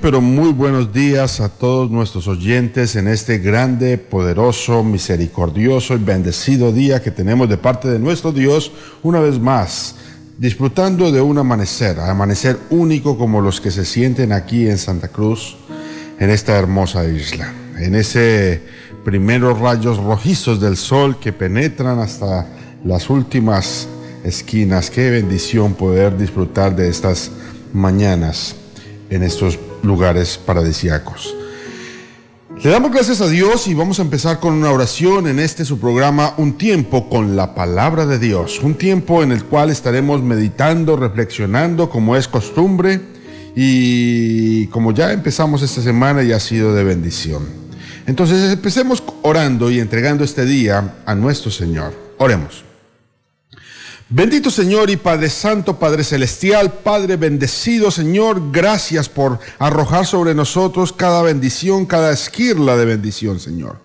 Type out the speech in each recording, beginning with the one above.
pero muy buenos días a todos nuestros oyentes en este grande, poderoso, misericordioso y bendecido día que tenemos de parte de nuestro Dios una vez más, disfrutando de un amanecer, amanecer único como los que se sienten aquí en Santa Cruz, en esta hermosa isla, en ese primeros rayos rojizos del sol que penetran hasta las últimas esquinas. Qué bendición poder disfrutar de estas mañanas en estos lugares paradisíacos. Le damos gracias a Dios y vamos a empezar con una oración en este su programa Un tiempo con la palabra de Dios, un tiempo en el cual estaremos meditando, reflexionando como es costumbre y como ya empezamos esta semana y ha sido de bendición. Entonces empecemos orando y entregando este día a nuestro Señor. Oremos. Bendito Señor y Padre Santo, Padre Celestial, Padre bendecido Señor, gracias por arrojar sobre nosotros cada bendición, cada esquirla de bendición, Señor.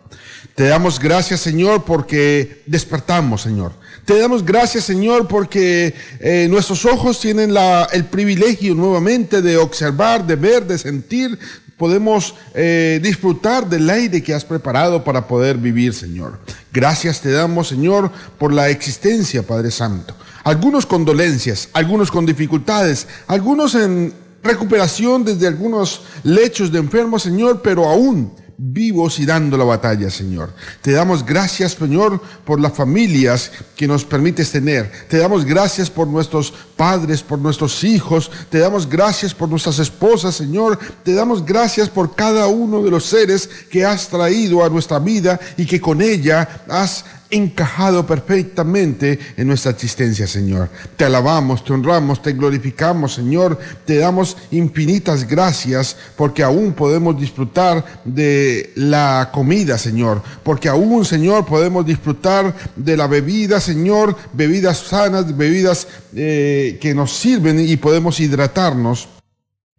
Te damos gracias, Señor, porque despertamos, Señor. Te damos gracias, Señor, porque eh, nuestros ojos tienen la, el privilegio nuevamente de observar, de ver, de sentir. Podemos eh, disfrutar del aire que has preparado para poder vivir, Señor. Gracias te damos, Señor, por la existencia, Padre Santo. Algunos con dolencias, algunos con dificultades, algunos en recuperación desde algunos lechos de enfermos, Señor, pero aún vivos y dando la batalla, Señor. Te damos gracias, Señor, por las familias que nos permites tener. Te damos gracias por nuestros padres, por nuestros hijos. Te damos gracias por nuestras esposas, Señor. Te damos gracias por cada uno de los seres que has traído a nuestra vida y que con ella has encajado perfectamente en nuestra existencia, Señor. Te alabamos, te honramos, te glorificamos, Señor. Te damos infinitas gracias porque aún podemos disfrutar de la comida, Señor. Porque aún, Señor, podemos disfrutar de la bebida, Señor. Bebidas sanas, bebidas eh, que nos sirven y podemos hidratarnos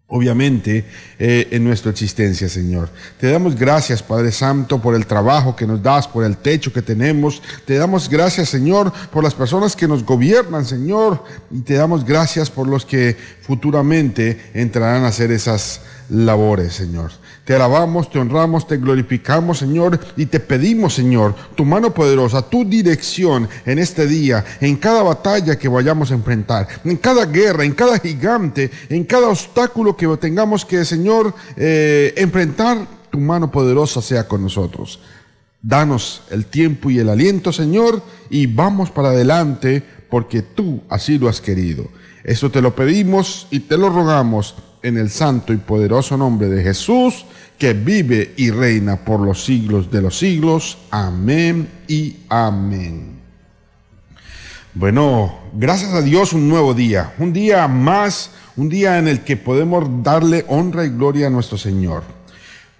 obviamente, eh, en nuestra existencia, Señor. Te damos gracias, Padre Santo, por el trabajo que nos das, por el techo que tenemos. Te damos gracias, Señor, por las personas que nos gobiernan, Señor. Y te damos gracias por los que futuramente entrarán a hacer esas labores, Señor. Te alabamos, te honramos, te glorificamos, Señor, y te pedimos, Señor, tu mano poderosa, tu dirección en este día, en cada batalla que vayamos a enfrentar, en cada guerra, en cada gigante, en cada obstáculo que tengamos que, Señor, eh, enfrentar, tu mano poderosa sea con nosotros. Danos el tiempo y el aliento, Señor, y vamos para adelante porque tú así lo has querido. Eso te lo pedimos y te lo rogamos en el santo y poderoso nombre de Jesús, que vive y reina por los siglos de los siglos. Amén y amén. Bueno, gracias a Dios un nuevo día, un día más, un día en el que podemos darle honra y gloria a nuestro Señor.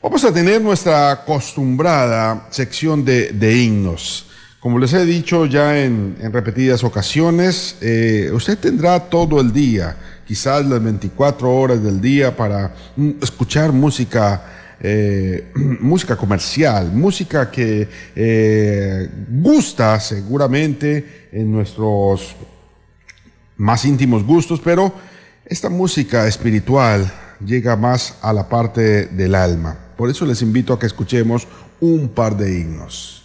Vamos a tener nuestra acostumbrada sección de, himnos. Como les he dicho ya en, en repetidas ocasiones, eh, usted tendrá todo el día quizás las 24 horas del día para mm, escuchar música, eh, música comercial, música que eh, gusta seguramente en nuestros más íntimos gustos, pero esta música espiritual llega más a la parte del alma. Por eso les invito a que escuchemos un par de himnos.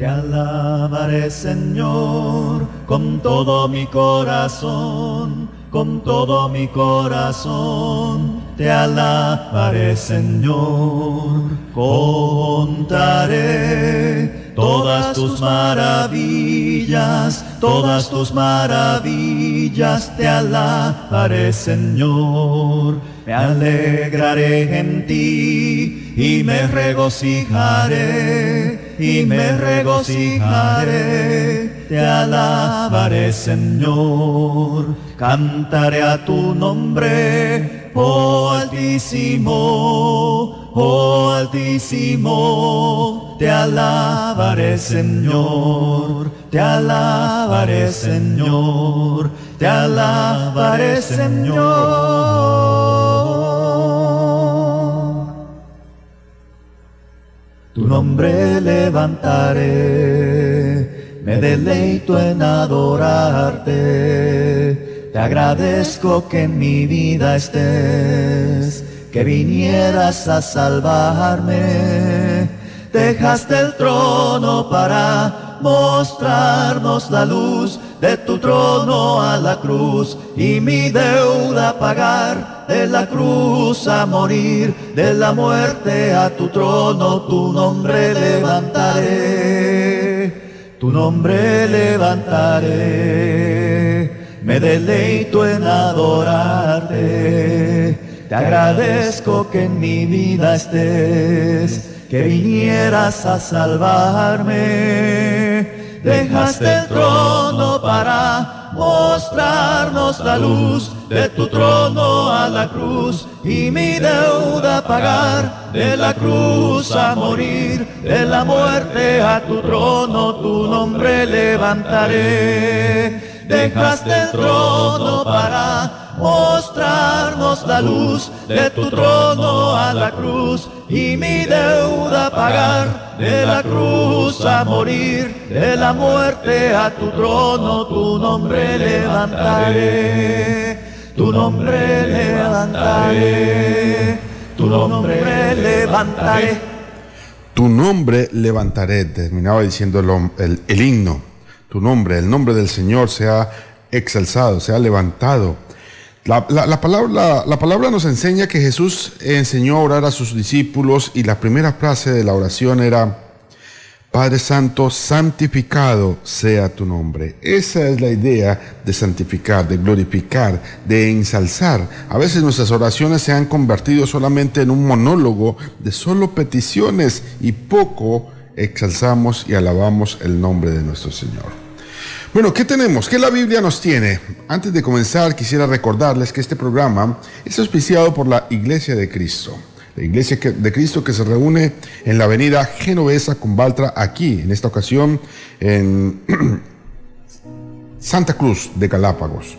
Te alabaré Señor con todo mi corazón, con todo mi corazón. Te alabaré Señor, contaré todas tus maravillas, todas tus maravillas. Te alabaré Señor, me alegraré en ti y me regocijaré y me regocijaré, te alabaré Señor, cantaré a tu nombre, oh Altísimo, oh Altísimo, te alabaré Señor, te alabaré Señor, te alabaré Señor. Tu nombre levantaré, me deleito en adorarte, te agradezco que en mi vida estés, que vinieras a salvarme, dejaste el trono para mostrarnos la luz de tu trono a la cruz y mi deuda pagar, de la cruz a morir, de la muerte a tu trono, tu nombre levantaré, tu nombre levantaré, me deleito en adorarte, te agradezco que en mi vida estés, que vinieras a salvarme dejaste el trono para mostrarnos la luz. De tu trono a la cruz y mi deuda pagar. De la cruz a morir de la muerte a tu trono tu nombre levantaré. Dejaste el trono para mostrarnos la luz de tu trono a la cruz y mi deuda pagar de la cruz a morir, de la muerte a tu trono, tu nombre levantaré, tu nombre levantaré, tu nombre levantaré. Tu nombre levantaré, terminaba diciendo el, el himno. Tu nombre, el nombre del Señor se ha exalzado, se levantado la, palabra, la, palabra, nos enseña que Jesús enseñó a orar a sus discípulos y la primera frase de la oración era, Padre Santo, santificado sea tu nombre. Esa es la idea de santificar, de glorificar, de ensalzar. A veces nuestras oraciones se han convertido solamente en un monólogo de solo peticiones y poco exalzamos y alabamos el nombre de nuestro Señor. Bueno, ¿qué tenemos? ¿Qué la Biblia nos tiene? Antes de comenzar, quisiera recordarles que este programa es auspiciado por la Iglesia de Cristo. La Iglesia de Cristo que se reúne en la avenida Genovesa con Baltra, aquí, en esta ocasión, en Santa Cruz de Galápagos.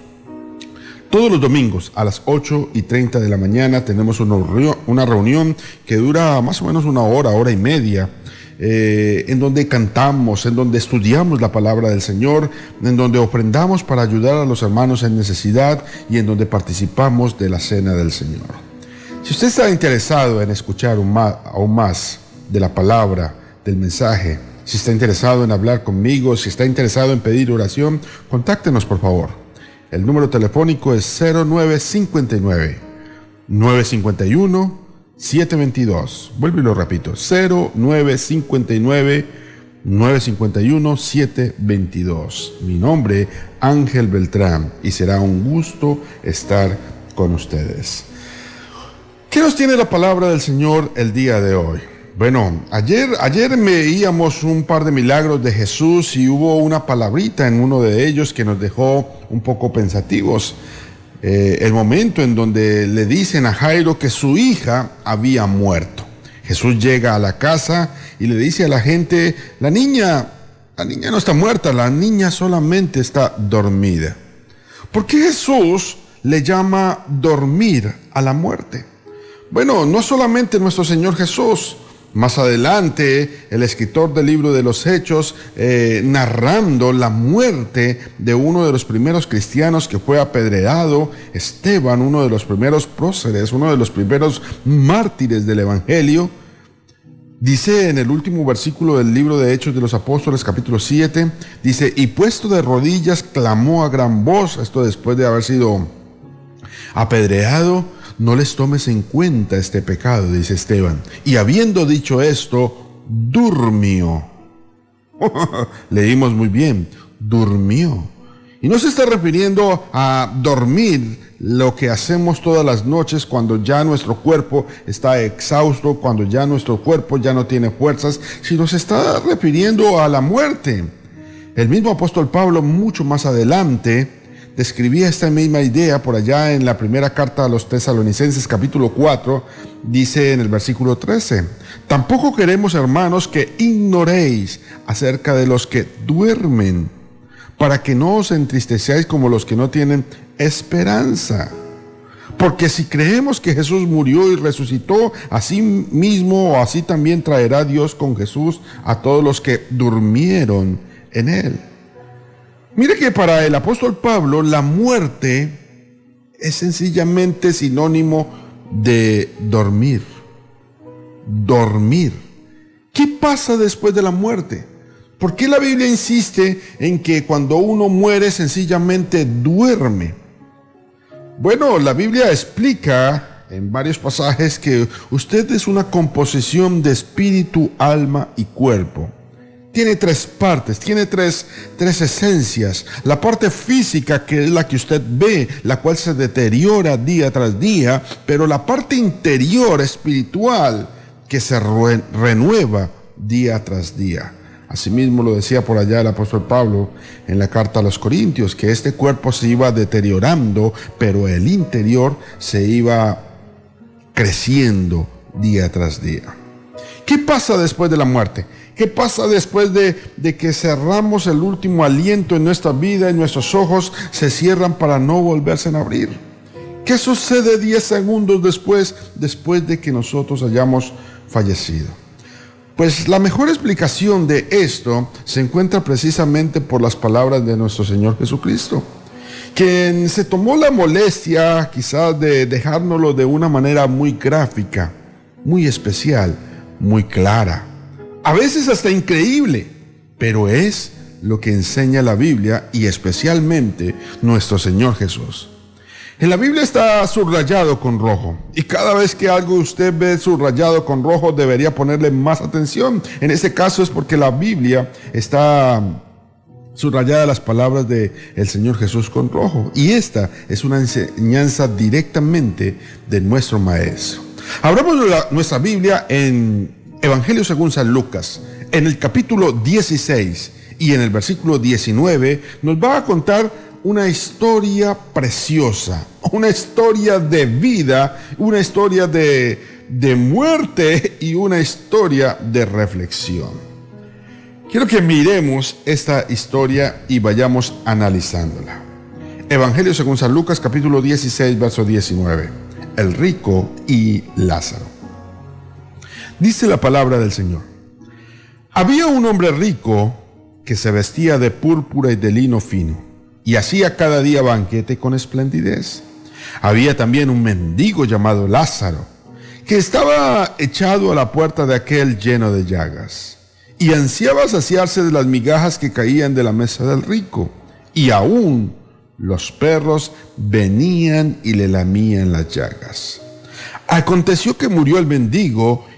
Todos los domingos a las 8 y 30 de la mañana tenemos una reunión que dura más o menos una hora, hora y media eh, en donde cantamos, en donde estudiamos la palabra del Señor, en donde ofrendamos para ayudar a los hermanos en necesidad y en donde participamos de la cena del Señor. Si usted está interesado en escuchar aún más de la palabra, del mensaje, si está interesado en hablar conmigo, si está interesado en pedir oración, contáctenos por favor. El número telefónico es 0959 951 722. Vuelvo y lo repito. 0959 951 722. Mi nombre, Ángel Beltrán, y será un gusto estar con ustedes. ¿Qué nos tiene la palabra del Señor el día de hoy? Bueno, ayer, ayer veíamos un par de milagros de Jesús y hubo una palabrita en uno de ellos que nos dejó un poco pensativos. Eh, el momento en donde le dicen a Jairo que su hija había muerto. Jesús llega a la casa y le dice a la gente, la niña, la niña no está muerta, la niña solamente está dormida. ¿Por qué Jesús le llama dormir a la muerte? Bueno, no solamente nuestro Señor Jesús, Más adelante, el escritor del libro de los Hechos, eh, narrando la muerte de uno de los primeros cristianos que fue apedreado, Esteban, uno de los primeros próceres, uno de los primeros mártires del Evangelio, Dice en el último versículo del libro de Hechos de los Apóstoles, capítulo 7, dice, y puesto de rodillas, clamó a gran voz, esto después de haber sido apedreado, no les tomes en cuenta este pecado, dice Esteban. Y habiendo dicho esto, durmió. Leímos muy bien, durmió. Y no se está refiriendo a dormir lo que hacemos todas las noches cuando ya nuestro cuerpo está exhausto, cuando ya nuestro cuerpo ya no tiene fuerzas, sino se está refiriendo a la muerte. El mismo apóstol Pablo mucho más adelante describía esta misma idea por allá en la primera carta a los tesalonicenses capítulo 4, dice en el versículo 13, tampoco queremos hermanos que ignoréis acerca de los que duermen, para que no os entristecéis como los que no tienen esperanza. Porque si creemos que Jesús murió y resucitó, así mismo o así también traerá Dios con Jesús a todos los que durmieron en él. Mire que para el apóstol Pablo la muerte es sencillamente sinónimo de dormir. Dormir. ¿Qué pasa después de la muerte? ¿Por qué la Biblia insiste en que cuando uno muere sencillamente duerme? Bueno, la Biblia explica en varios pasajes que usted es una composición de espíritu, alma y cuerpo tiene tres partes, tiene tres, tres esencias. La parte física, que es la que usted ve, la cual se deteriora día tras día, pero la parte interior, espiritual, que se renueva día tras día. Asimismo lo decía por allá el apóstol Pablo en la carta a los Corintios, que este cuerpo se iba deteriorando, pero el interior se iba creciendo día tras día. ¿Qué pasa después de la muerte? ¿Qué pasa después de, que cerramos el último aliento en nuestra vida y nuestros ojos se cierran para no volverse a abrir? ¿Qué sucede 10 segundos después, después de que nosotros hayamos fallecido? Pues la mejor explicación de esto se encuentra precisamente por las palabras de nuestro Señor Jesucristo, quien se tomó la molestia quizás de dejárnoslo de una manera muy gráfica, muy especial, muy clara a veces hasta increíble, pero es lo que enseña la Biblia y especialmente nuestro Señor Jesús. En la Biblia está subrayado con rojo y cada vez que algo usted ve subrayado con rojo debería ponerle más atención. En este caso es porque la Biblia está subrayada las palabras de el Señor Jesús con rojo y esta es una enseñanza directamente de nuestro maestro. Abramos nuestra Biblia en Evangelio según San Lucas, en el capítulo 16 y en el versículo 19, nos va a contar una historia preciosa, una historia de vida, una historia de, de muerte y una historia de reflexión. Quiero que miremos esta historia y vayamos analizándola. Evangelio según San Lucas capítulo 16, verso 19. El rico y Lázaro. Dice la palabra del Señor. Había un hombre rico que se vestía de púrpura y de lino fino y hacía cada día banquete con esplendidez. Había también un mendigo llamado Lázaro que estaba echado a la puerta de aquel lleno de llagas y ansiaba saciarse de las migajas que caían de la mesa del rico y aún los perros venían y le lamían las llagas. Aconteció que murió el mendigo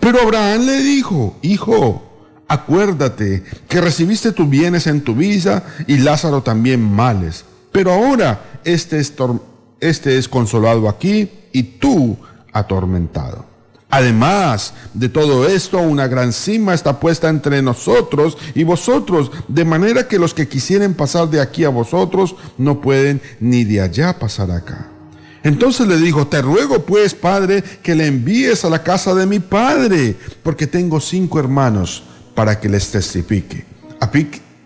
Pero Abraham le dijo, hijo, acuérdate que recibiste tus bienes en tu vida y Lázaro también males. Pero ahora este es, este es consolado aquí y tú atormentado. Además de todo esto, una gran cima está puesta entre nosotros y vosotros, de manera que los que quisieren pasar de aquí a vosotros no pueden ni de allá pasar acá. Entonces le dijo, te ruego pues, Padre, que le envíes a la casa de mi Padre, porque tengo cinco hermanos para que les testifique,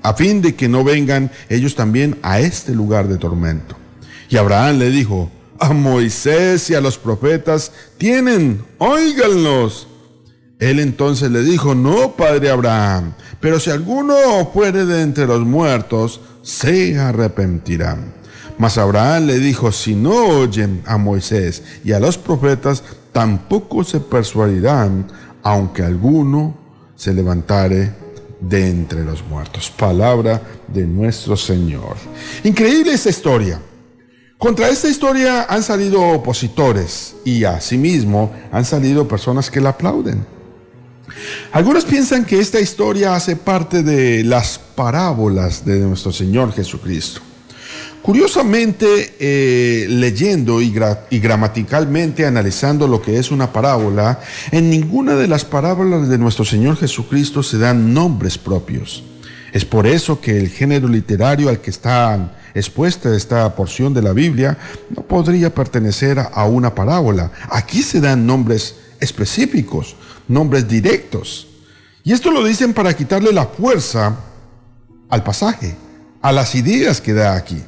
a fin de que no vengan ellos también a este lugar de tormento. Y Abraham le dijo, a Moisés y a los profetas tienen, óiganlos. Él entonces le dijo, no, padre Abraham, pero si alguno fuere de entre los muertos, se arrepentirán. Mas Abraham le dijo, si no oyen a Moisés y a los profetas, tampoco se persuadirán, aunque alguno se levantare de entre los muertos. Palabra de nuestro Señor. Increíble esta historia. Contra esta historia han salido opositores y asimismo han salido personas que la aplauden. Algunos piensan que esta historia hace parte de las parábolas de nuestro Señor Jesucristo. Curiosamente, eh, leyendo y, y, gramaticalmente analizando lo que es una parábola, en ninguna de las parábolas de nuestro Señor Jesucristo se dan nombres propios. Es por eso que el género literario al que están expuesta esta porción de la Biblia no podría pertenecer a una parábola. Aquí se dan nombres específicos, nombres directos. Y esto lo dicen para quitarle la fuerza al pasaje, a las ideas que da aquí.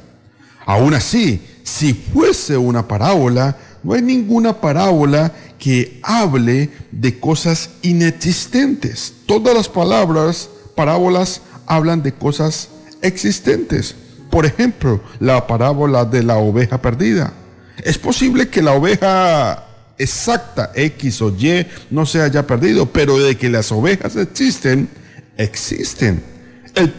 Aún así, si fuese una parábola, no hay ninguna parábola que hable de cosas inexistentes. Todas las palabras, parábolas, hablan de cosas existentes. Por ejemplo, la parábola de la oveja perdida. Es posible que la oveja exacta X o Y no se haya perdido, pero de que las ovejas existen, existen. El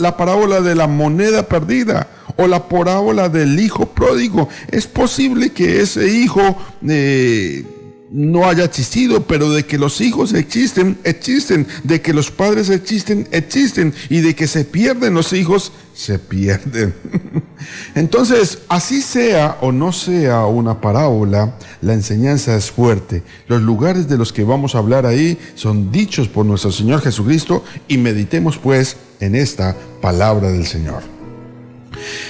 la parábola de la moneda perdida o la parábola del hijo pródigo. Es posible que ese hijo eh, no haya existido, pero de que los hijos existen, existen, de que los padres existen, existen, y de que se pierden los hijos, se pierden. Entonces, así sea o no sea una parábola, la enseñanza es fuerte. Los lugares de los que vamos a hablar ahí son dichos por nuestro Señor Jesucristo y meditemos pues en esta palabra del Señor.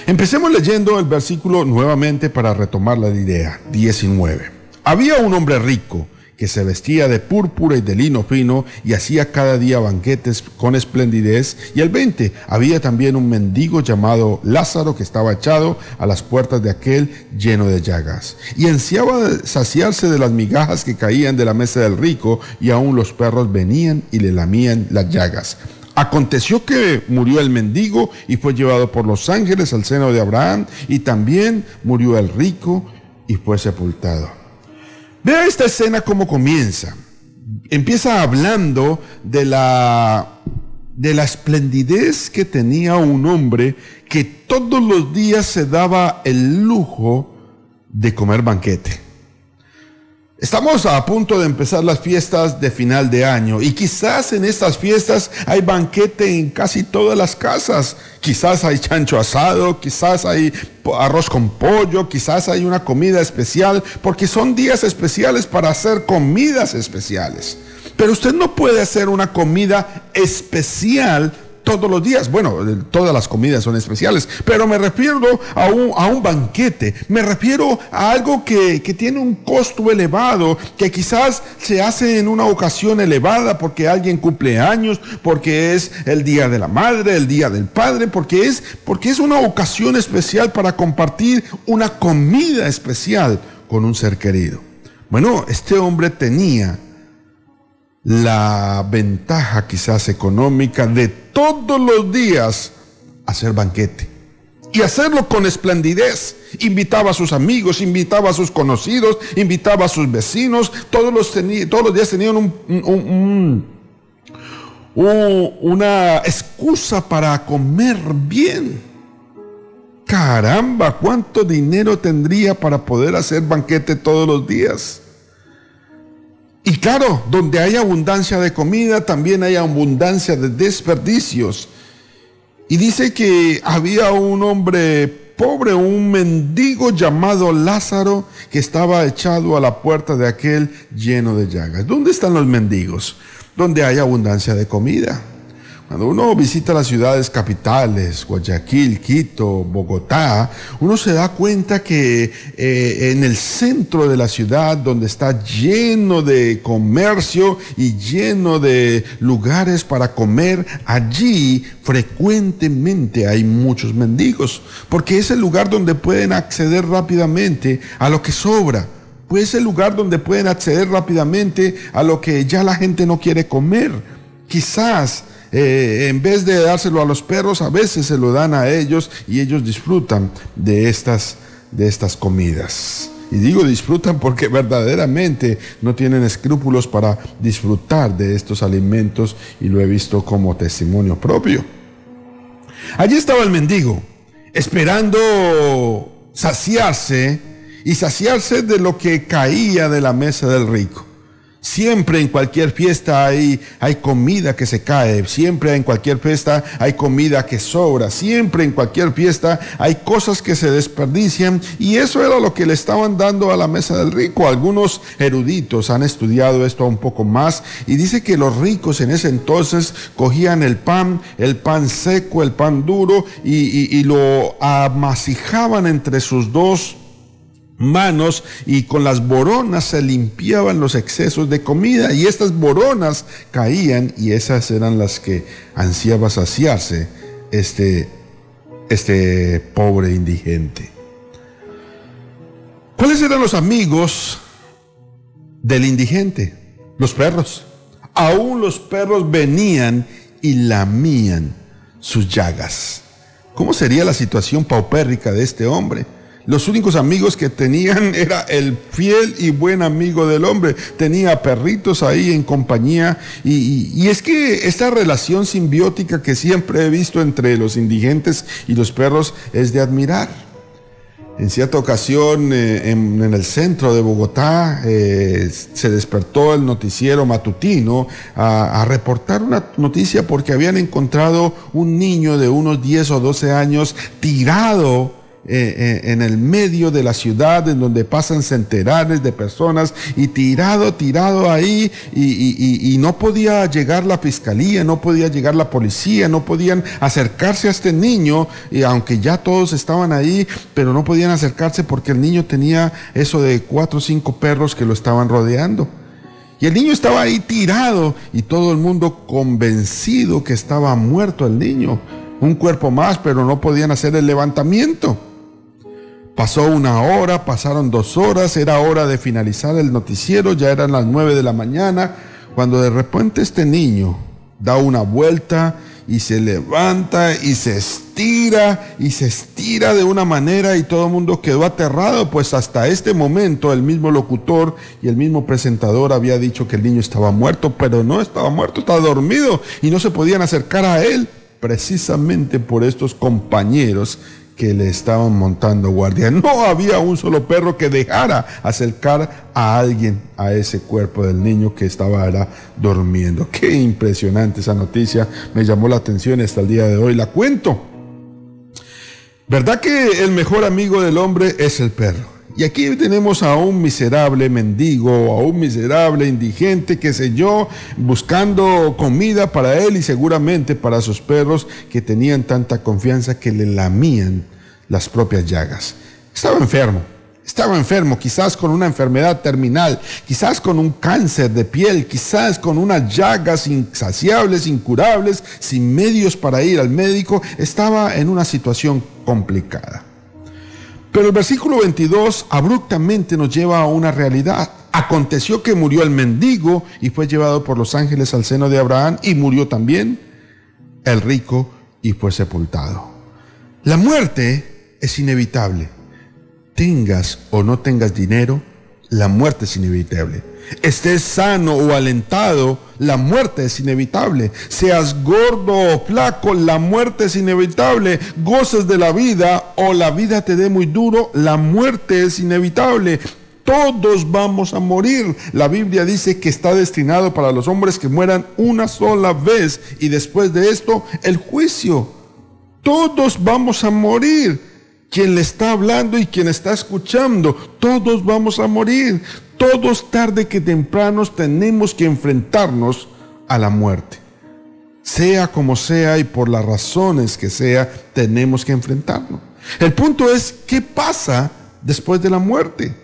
Empecemos leyendo el versículo nuevamente para retomar la idea, 19. Había un hombre rico que se vestía de púrpura y de lino fino y hacía cada día banquetes con esplendidez. Y el 20, había también un mendigo llamado Lázaro que estaba echado a las puertas de aquel lleno de llagas. Y ansiaba saciarse de las migajas que caían de la mesa del rico y aún los perros venían y le lamían las llagas. Aconteció que murió el mendigo y fue llevado por los ángeles al seno de Abraham y también murió el rico y fue sepultado. Vea esta escena cómo comienza. Empieza hablando de la, de la esplendidez que tenía un hombre que todos los días se daba el lujo de comer banquete. Estamos a punto de empezar las fiestas de final de año y quizás en estas fiestas hay banquete en casi todas las casas. Quizás hay chancho asado, quizás hay arroz con pollo, quizás hay una comida especial, porque son días especiales para hacer comidas especiales. Pero usted no puede hacer una comida especial todos los días. Bueno, todas las comidas son especiales, pero me refiero a un, a un banquete, me refiero a algo que, que tiene un costo elevado, que quizás se hace en una ocasión elevada porque alguien cumple años, porque es el día de la madre, el día del padre, porque es, porque es una ocasión especial para compartir una comida especial con un ser querido. Bueno, este hombre tenía la ventaja quizás económica de todos los días hacer banquete. Y hacerlo con esplendidez. Invitaba a sus amigos, invitaba a sus conocidos, invitaba a sus vecinos. Todos los, todos los días tenían un, una excusa para comer bien. Caramba, ¿cuánto dinero tendría para poder hacer banquete todos los días? Y claro, donde hay abundancia de comida, también hay abundancia de desperdicios. Y dice que había un hombre pobre, un mendigo llamado Lázaro que estaba echado a la puerta de aquel lleno de llagas. ¿Dónde están los mendigos? Donde hay abundancia de comida. Cuando uno visita las ciudades capitales, Guayaquil, Quito, Bogotá, uno se da cuenta que eh, en el centro de la ciudad, donde está lleno de comercio y lleno de lugares para comer, allí frecuentemente hay muchos mendigos, porque es el lugar donde pueden acceder rápidamente a lo que sobra. Pues es el lugar donde pueden acceder rápidamente a lo que ya la gente no quiere comer. Quizás eh, en vez de dárselo a los perros, a veces se lo dan a ellos y ellos disfrutan de estas, de estas comidas. Y digo disfrutan porque verdaderamente no tienen escrúpulos para disfrutar de estos alimentos y lo he visto como testimonio propio. Allí estaba el mendigo, esperando saciarse y saciarse de lo que caía de la mesa del rico. Siempre en cualquier fiesta hay, hay comida que se cae, siempre en cualquier fiesta hay comida que sobra, siempre en cualquier fiesta hay cosas que se desperdician. Y eso era lo que le estaban dando a la mesa del rico. Algunos eruditos han estudiado esto un poco más. Y dice que los ricos en ese entonces cogían el pan, el pan seco, el pan duro y, y lo amasijaban entre sus dos manos y con las boronas se limpiaban los excesos de comida y estas boronas caían y esas eran las que ansiaba saciarse este, este pobre indigente. ¿Cuáles eran los amigos del indigente? Los perros. Aún los perros venían y lamían sus llagas. ¿Cómo sería la situación paupérrica de este hombre? Los únicos amigos que tenían era el fiel y buen amigo del hombre. Tenía perritos ahí en compañía. Y, es que esta relación simbiótica que siempre he visto entre los indigentes y los perros es de admirar. En cierta ocasión, eh, en, el centro de Bogotá, eh, se despertó el noticiero matutino a, a, reportar una noticia porque habían encontrado un niño de unos 10 o 12 años tirado eh, eh, en el medio de la ciudad en donde pasan centenares de personas y tirado, tirado ahí y, y, no podía llegar la fiscalía, no podía llegar la policía, no podían acercarse a este niño, y aunque ya todos estaban ahí, pero no podían acercarse porque el niño tenía eso de cuatro o cinco perros que lo estaban rodeando. Y el niño estaba ahí tirado y todo el mundo convencido que estaba muerto el niño. Un cuerpo más, pero no podían hacer el levantamiento. Pasó una hora, pasaron dos horas, era hora de finalizar el noticiero, ya eran las nueve de la mañana, cuando de repente este niño da una vuelta y se levanta y se estira y se estira de una manera y todo el mundo quedó aterrado, pues hasta este momento el mismo locutor y el mismo presentador había dicho que el niño estaba muerto, pero no estaba muerto, estaba dormido y no se podían acercar a él precisamente por estos compañeros que le estaban montando guardia. No había un solo perro que dejara acercar a alguien a ese cuerpo del niño que estaba ahora durmiendo. Qué impresionante esa noticia, me llamó la atención hasta el día de hoy. La cuento. ¿Verdad que el mejor amigo del hombre es el perro? Y aquí tenemos a un miserable mendigo, a un miserable indigente, qué sé yo, buscando comida para él y seguramente para sus perros que tenían tanta confianza que le lamían las propias llagas. Estaba enfermo, estaba enfermo, quizás con una enfermedad terminal, quizás con un cáncer de piel, quizás con unas llagas insaciables, incurables, sin medios para ir al médico, estaba en una situación complicada. Pero el versículo 22 abruptamente nos lleva a una realidad. Aconteció que murió el mendigo y fue llevado por los ángeles al seno de Abraham y murió también el rico y fue sepultado. La muerte es inevitable. Tengas o no tengas dinero, la muerte es inevitable estés sano o alentado, la muerte es inevitable. Seas gordo o flaco, la muerte es inevitable. Goces de la vida o la vida te dé muy duro, la muerte es inevitable. Todos vamos a morir. La Biblia dice que está destinado para los hombres que mueran una sola vez y después de esto el juicio. Todos vamos a morir. Quien le está hablando y quien está escuchando. Todos vamos a morir. Todos tarde que temprano tenemos que enfrentarnos a la muerte. Sea como sea y por las razones que sea, tenemos que enfrentarnos. El punto es, ¿qué pasa después de la muerte?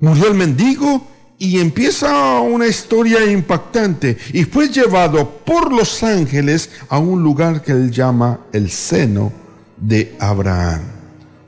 Murió el mendigo y empieza una historia impactante y fue llevado por los ángeles a un lugar que él llama el seno de Abraham.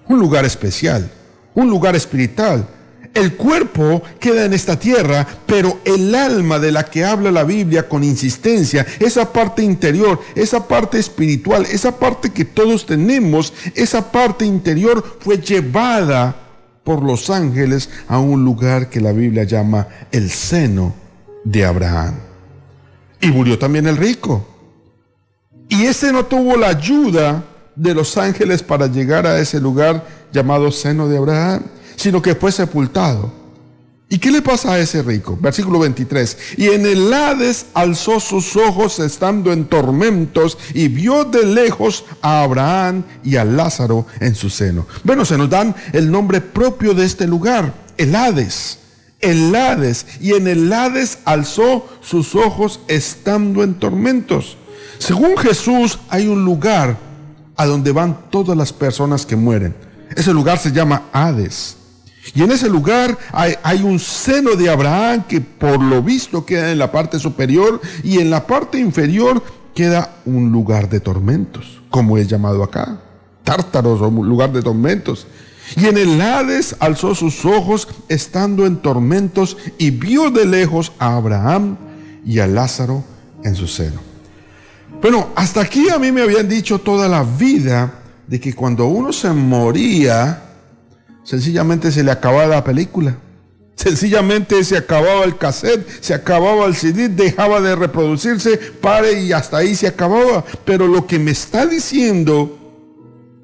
Un lugar especial, un lugar espiritual. El cuerpo queda en esta tierra, pero el alma de la que habla la Biblia con insistencia, esa parte interior, esa parte espiritual, esa parte que todos tenemos, esa parte interior fue llevada por los ángeles a un lugar que la Biblia llama el seno de Abraham. Y murió también el rico. Y ese no tuvo la ayuda de los ángeles para llegar a ese lugar llamado seno de Abraham, sino que fue sepultado. ¿Y qué le pasa a ese rico? Versículo 23. Y en el Hades alzó sus ojos estando en tormentos y vio de lejos a Abraham y a Lázaro en su seno. Bueno, se nos dan el nombre propio de este lugar, el Hades. El Hades. Y en el Hades alzó sus ojos estando en tormentos. Según Jesús hay un lugar a donde van todas las personas que mueren. Ese lugar se llama Hades. Y en ese lugar hay, un seno de Abraham que por lo visto queda en la parte superior y en la parte inferior queda un lugar de tormentos, como es llamado acá. Tártaros o lugar de tormentos. Y en el Hades alzó sus ojos estando en tormentos y vio de lejos a Abraham y a Lázaro en su seno. Bueno, hasta aquí a mí me habían dicho toda la vida de que cuando uno se moría, sencillamente se le acababa la película. Sencillamente se acababa el cassette, se acababa el CD, dejaba de reproducirse, pare y hasta ahí se acababa. Pero lo que me está diciendo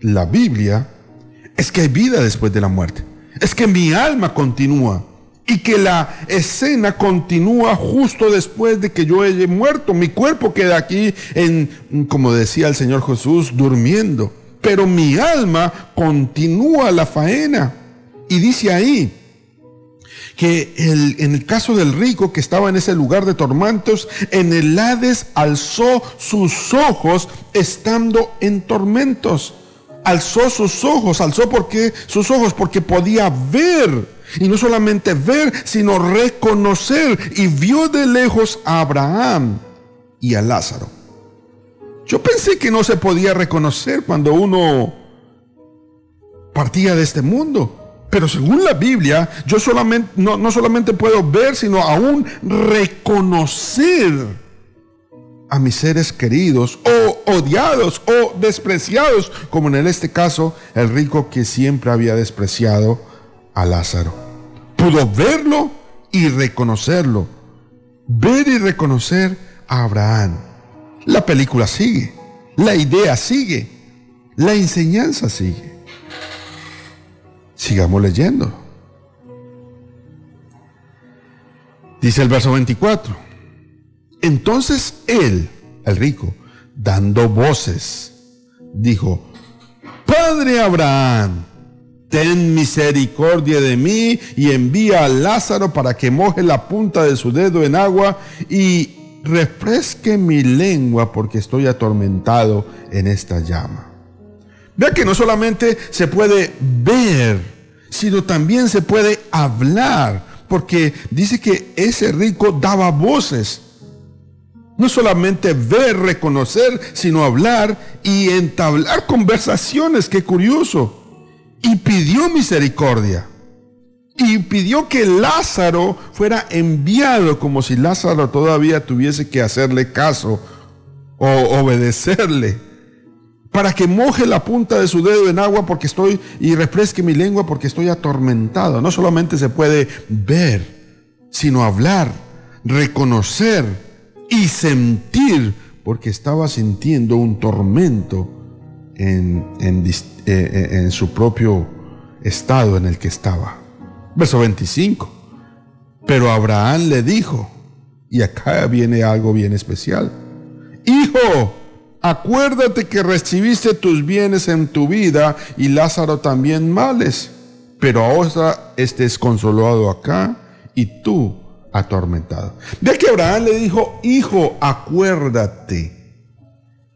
la Biblia es que hay vida después de la muerte. Es que mi alma continúa y que la escena continúa justo después de que yo haya muerto. Mi cuerpo queda aquí en, como decía el Señor Jesús, durmiendo. Pero mi alma continúa la faena. Y dice ahí que en el caso del rico que estaba en ese lugar de tormentos, en el Hades alzó sus ojos estando en tormentos. Alzó sus ojos, alzó porque sus ojos porque podía ver y no solamente ver, sino reconocer. Y vio de lejos a Abraham y a Lázaro. Yo pensé que no se podía reconocer cuando uno partía de este mundo. Pero según la Biblia, yo solamente, no, no solamente puedo ver, sino aún reconocer a mis seres queridos o odiados o despreciados, como en este caso el rico que siempre había despreciado a Lázaro pudo verlo y reconocerlo. Ver y reconocer a Abraham. La película sigue, la idea sigue, la enseñanza sigue. Sigamos leyendo. Dice el verso 24. Entonces él, el rico, dando voces, dijo, Padre Abraham, ten misericordia de mí y envía a Lázaro para que moje la punta de su dedo en agua y refresque mi lengua porque estoy atormentado en esta llama. Vea que no solamente se puede ver, sino también se puede hablar, porque dice que ese rico daba voces. No solamente ver, reconocer, sino hablar y entablar conversaciones. Qué curioso y pidió misericordia. Y pidió que Lázaro fuera enviado como si Lázaro todavía tuviese que hacerle caso o obedecerle. Para que moje la punta de su dedo en agua porque estoy y refresque mi lengua porque estoy atormentado. No solamente se puede ver, sino hablar, reconocer y sentir porque estaba sintiendo un tormento eh, eh, en su propio estado en el que estaba. Verso 25. Pero Abraham le dijo, y acá viene algo bien especial, Hijo, acuérdate que recibiste tus bienes en tu vida y Lázaro también males. Pero ahora estés consolado acá y tú atormentado. Ve que Abraham le dijo, hijo, acuérdate.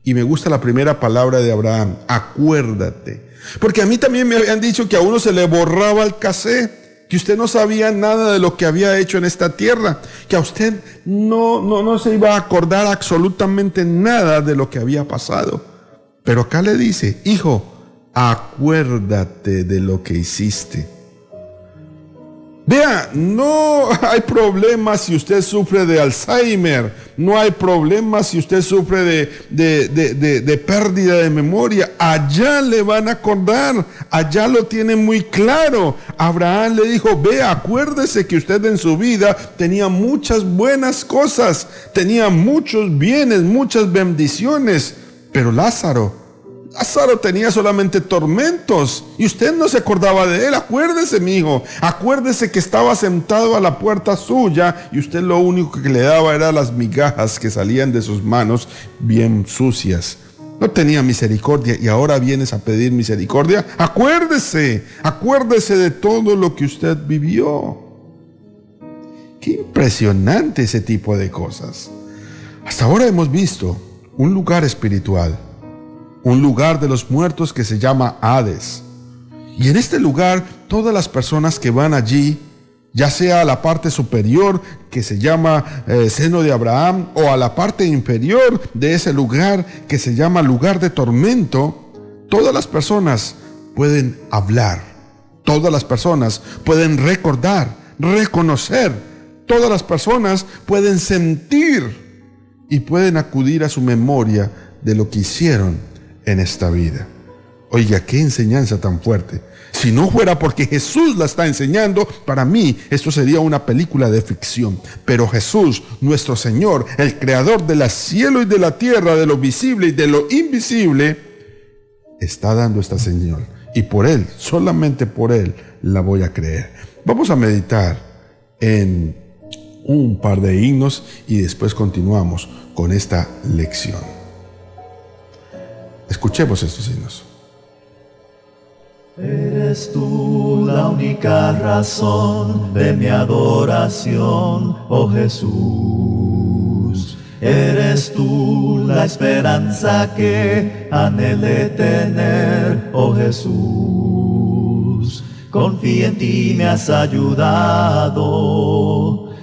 Y me gusta la primera palabra de Abraham, acuérdate. Porque a mí también me habían dicho que a uno se le borraba el cassette, que usted no sabía nada de lo que había hecho en esta tierra, que a usted no, no, no se iba a acordar absolutamente nada de lo que había pasado. Pero acá le dice, hijo, acuérdate de lo que hiciste. Vea, no hay problema si usted sufre de Alzheimer, no hay problema si usted sufre de, de, pérdida de memoria. Allá le van a acordar, allá lo tiene muy claro. Abraham le dijo, vea, acuérdese que usted en su vida tenía muchas buenas cosas, tenía muchos bienes, muchas bendiciones, pero Lázaro Lázaro tenía solamente tormentos y usted no se acordaba de él. Acuérdese, mi hijo. Acuérdese que estaba sentado a la puerta suya y usted lo único que le daba era las migajas que salían de sus manos bien sucias. No tenía misericordia y ahora vienes a pedir misericordia. Acuérdese, acuérdese de todo lo que usted vivió. Qué impresionante ese tipo de cosas. Hasta ahora hemos visto un lugar espiritual un lugar de los muertos que se llama Hades. Y en este lugar todas las personas que van allí, ya sea a la parte superior que se llama eh, seno de Abraham o a la parte inferior de ese lugar que se llama lugar de tormento, todas las personas pueden hablar, todas las personas pueden recordar, reconocer, todas las personas pueden sentir y pueden acudir a su memoria de lo que hicieron en esta vida. Oiga, qué enseñanza tan fuerte. Si no fuera porque Jesús la está enseñando, para mí esto sería una película de ficción. Pero Jesús, nuestro Señor, el creador de la cielo y de la tierra, de lo visible y de lo invisible, está dando esta señal. Y por Él, solamente por Él, la voy a creer. Vamos a meditar en un par de himnos y después continuamos con esta lección. Escuchemos estos signos. Eres tú la única razón de mi adoración, oh Jesús. Eres tú la esperanza que anhelé tener, oh Jesús. Confía en ti, me has ayudado,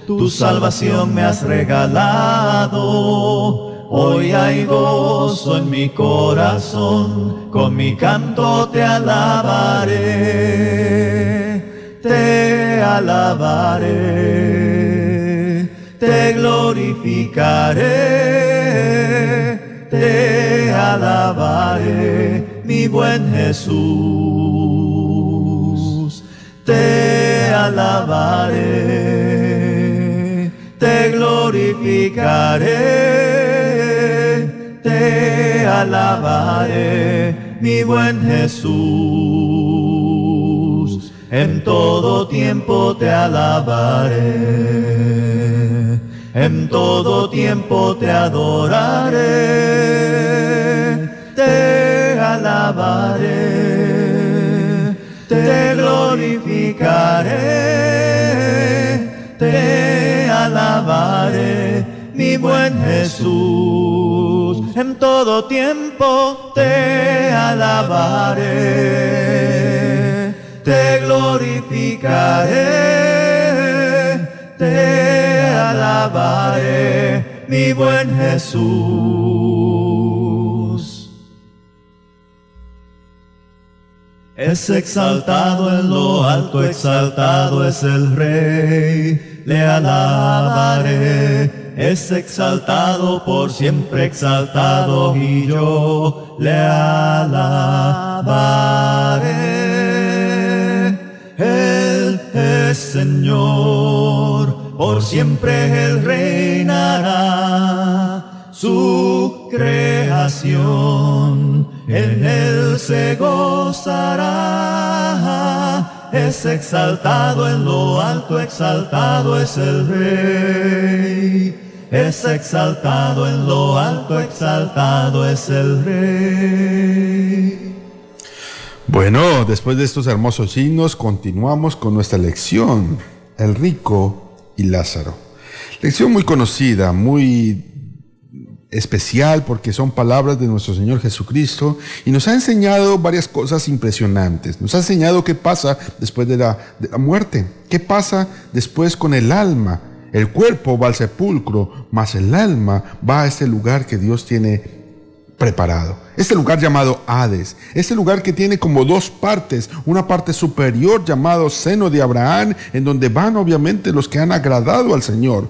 tu salvación me has regalado Hoy hay gozo en mi corazón, con mi canto te alabaré, te alabaré, te glorificaré, te alabaré, mi buen Jesús, te alabaré, te glorificaré te alabaré, mi buen Jesús, en todo tiempo te alabaré, en todo tiempo te adoraré, te alabaré, te glorificaré, te alabaré, mi buen Jesús en todo tiempo te alabaré, te glorificaré, te alabaré, mi buen Jesús. Es exaltado en lo alto, exaltado es el Rey, le alabaré es exaltado por siempre exaltado y yo le alabaré. Él es Señor, por siempre Él reinará. Su creación en Él se gozará. Es exaltado en lo alto, exaltado es el Rey es exaltado en lo alto, exaltado es el Rey. Bueno, después de estos hermosos signos, continuamos con nuestra lección, el rico y Lázaro. Lección muy conocida, muy especial porque son palabras de nuestro Señor Jesucristo y nos ha enseñado varias cosas impresionantes. Nos ha enseñado qué pasa después de la, de la muerte, qué pasa después con el alma. El cuerpo va al sepulcro, mas el alma va a este lugar que Dios tiene preparado. Este lugar llamado Hades, este lugar que tiene como dos partes, una parte superior llamado seno de Abraham, en donde van obviamente los que han agradado al Señor,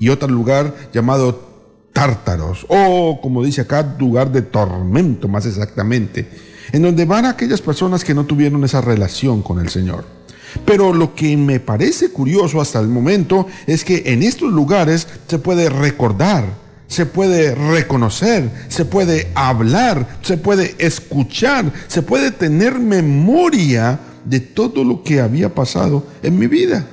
y otro lugar llamado Tártaros, o como dice acá, lugar de tormento más exactamente, en donde van aquellas personas que no tuvieron esa relación con el Señor. Pero lo que me parece curioso hasta el momento es que en estos lugares se puede recordar, se puede reconocer, se puede hablar, se puede escuchar, se puede tener memoria de todo lo que había pasado en mi vida.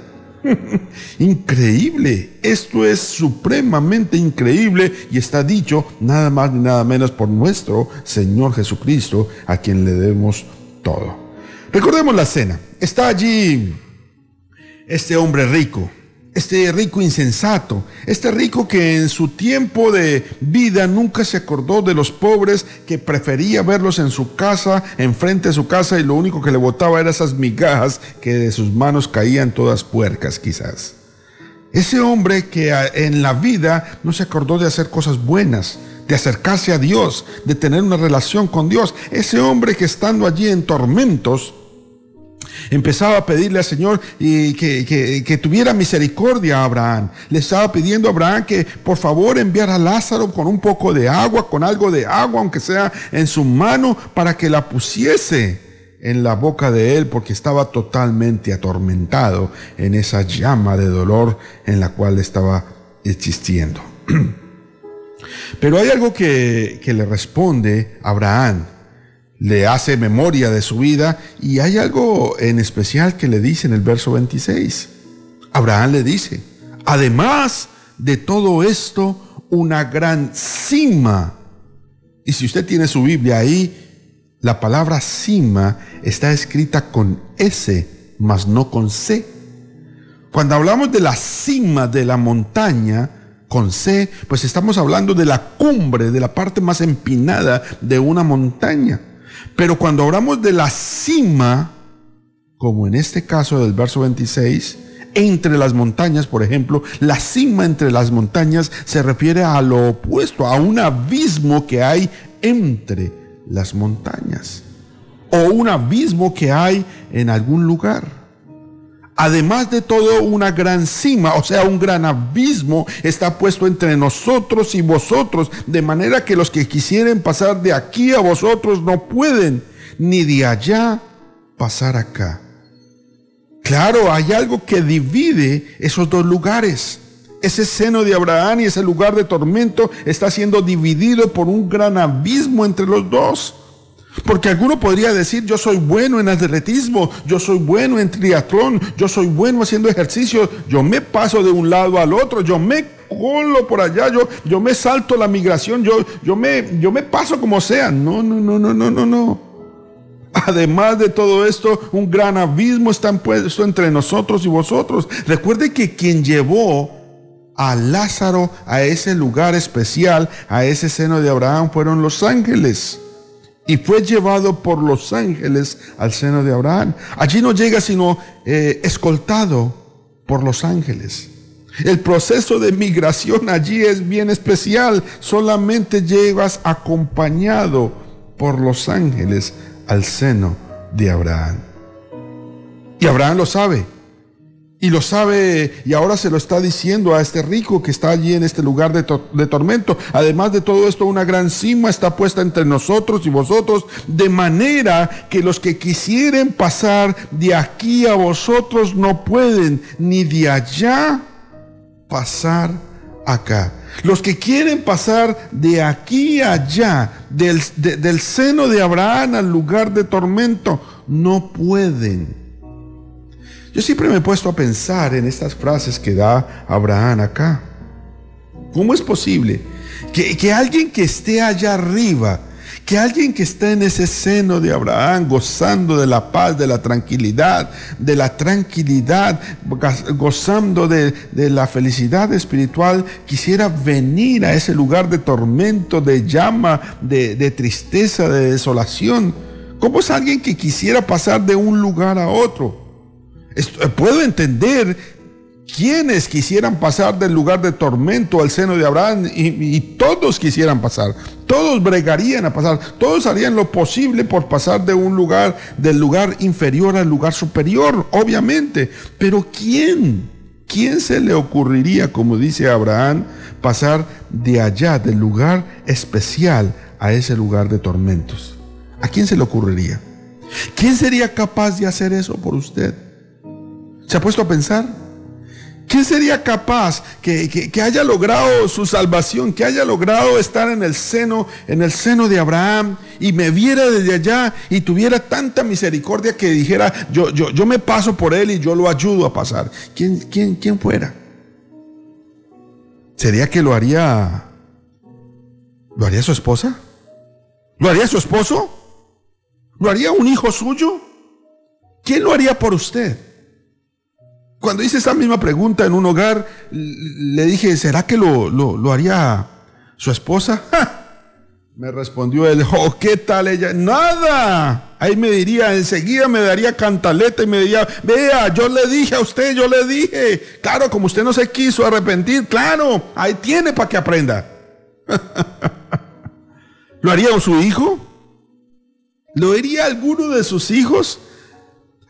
increíble, esto es supremamente increíble y está dicho nada más ni nada menos por nuestro Señor Jesucristo, a quien le debemos todo. Recordemos la cena, está allí este hombre rico, este rico insensato, este rico que en su tiempo de vida nunca se acordó de los pobres, que prefería verlos en su casa, enfrente de su casa, y lo único que le botaba eran esas migajas que de sus manos caían todas puercas quizás. Ese hombre que en la vida no se acordó de hacer cosas buenas, de acercarse a Dios, de tener una relación con Dios. Ese hombre que estando allí en tormentos, empezaba a pedirle al Señor y que, tuviera misericordia a Abraham. Le estaba pidiendo a Abraham que por favor enviara a Lázaro con un poco de agua, con algo de agua, aunque sea en su mano, para que la pusiese en la boca de él, porque estaba totalmente atormentado en esa llama de dolor en la cual estaba existiendo. Pero hay algo que, que le responde Abraham le hace memoria de su vida y hay algo en especial que le dice en el verso 26. Abraham le dice, además de todo esto, una gran cima. Y si usted tiene su Biblia ahí, la palabra cima está escrita con S, mas no con C. Cuando hablamos de la cima de la montaña, con C, pues estamos hablando de la cumbre, de la parte más empinada de una montaña. Pero cuando hablamos de la cima, como en este caso del verso 26, entre las montañas, por ejemplo, la cima entre las montañas se refiere a lo opuesto, a un abismo que hay entre las montañas o un abismo que hay en algún lugar. Además de todo, una gran cima, o sea, un gran abismo está puesto entre nosotros y vosotros, de manera que los que quisieren pasar de aquí a vosotros no pueden, ni de allá pasar acá. Claro, hay algo que divide esos dos lugares. Ese seno de Abraham y ese lugar de tormento está siendo dividido por un gran abismo entre los dos. Porque alguno podría decir, yo soy bueno en atletismo, yo soy bueno en triatlón, yo soy bueno haciendo ejercicio, yo me paso de un lado al otro, yo me colo por allá, yo, yo me salto la migración, yo, yo, me, yo me paso como sea. No, no, no, no, no, no, no. Además de todo esto, un gran abismo está puesto entre nosotros y vosotros. Recuerde que quien llevó a Lázaro a ese lugar especial, a ese seno de Abraham, fueron los ángeles y fue llevado por los ángeles al seno de Abraham. Allí no llega sino eh, escoltado por los ángeles. El proceso de migración allí es bien especial. Solamente llevas acompañado por los ángeles al seno de Abraham. Y Abraham lo sabe. Y lo sabe y ahora se lo está diciendo a este rico que está allí en este lugar de, tormento. Además de todo esto, una gran cima está puesta entre nosotros y vosotros, de manera que los que quisieren pasar de aquí a vosotros no pueden, ni de allá pasar acá. Los que quieren pasar de aquí a allá, del seno de Abraham al lugar de tormento, no pueden yo siempre me he puesto a pensar en estas frases que da Abraham acá. ¿Cómo es posible que, que alguien que esté allá arriba, que alguien que está en ese seno de Abraham, gozando de la paz, de la tranquilidad, de la tranquilidad, gozando de, de, la felicidad espiritual, quisiera venir a ese lugar de tormento, de llama, de, de tristeza, de desolación. ¿Cómo es alguien que quisiera pasar de un lugar a otro? Puedo entender quienes quisieran pasar del lugar de tormento al seno de Abraham y, todos quisieran pasar, todos bregarían a pasar, todos harían lo posible por pasar de un lugar, del lugar inferior al lugar superior, obviamente. Pero ¿quién? ¿Quién se le ocurriría, como dice Abraham, pasar de allá, del lugar especial, a ese lugar de tormentos? ¿A quién se le ocurriría? ¿Quién sería capaz de hacer eso por usted? ¿Se ha puesto a pensar? ¿Quién sería capaz que, que, haya logrado su salvación, que haya logrado estar en el seno, en el seno de Abraham y me viera desde allá y tuviera tanta misericordia que dijera, yo, yo, yo me paso por él y yo lo ayudo a pasar? ¿Quién, quién, quién fuera? ¿Sería que lo haría, lo haría su esposa? ¿Lo haría su esposo? ¿Lo haría un hijo suyo? ¿Quién lo haría por usted? Cuando hice esa misma pregunta en un hogar, le dije, ¿será que lo, lo, haría su esposa? Me respondió él, oh, ¿qué tal ella? Nada. Ahí me diría, enseguida me daría cantaleta y me diría, vea, yo le dije a usted, yo le dije. Claro, como usted no se quiso arrepentir, claro, ahí tiene para que aprenda. ¿Lo haría su hijo? ¿Lo haría alguno de sus hijos?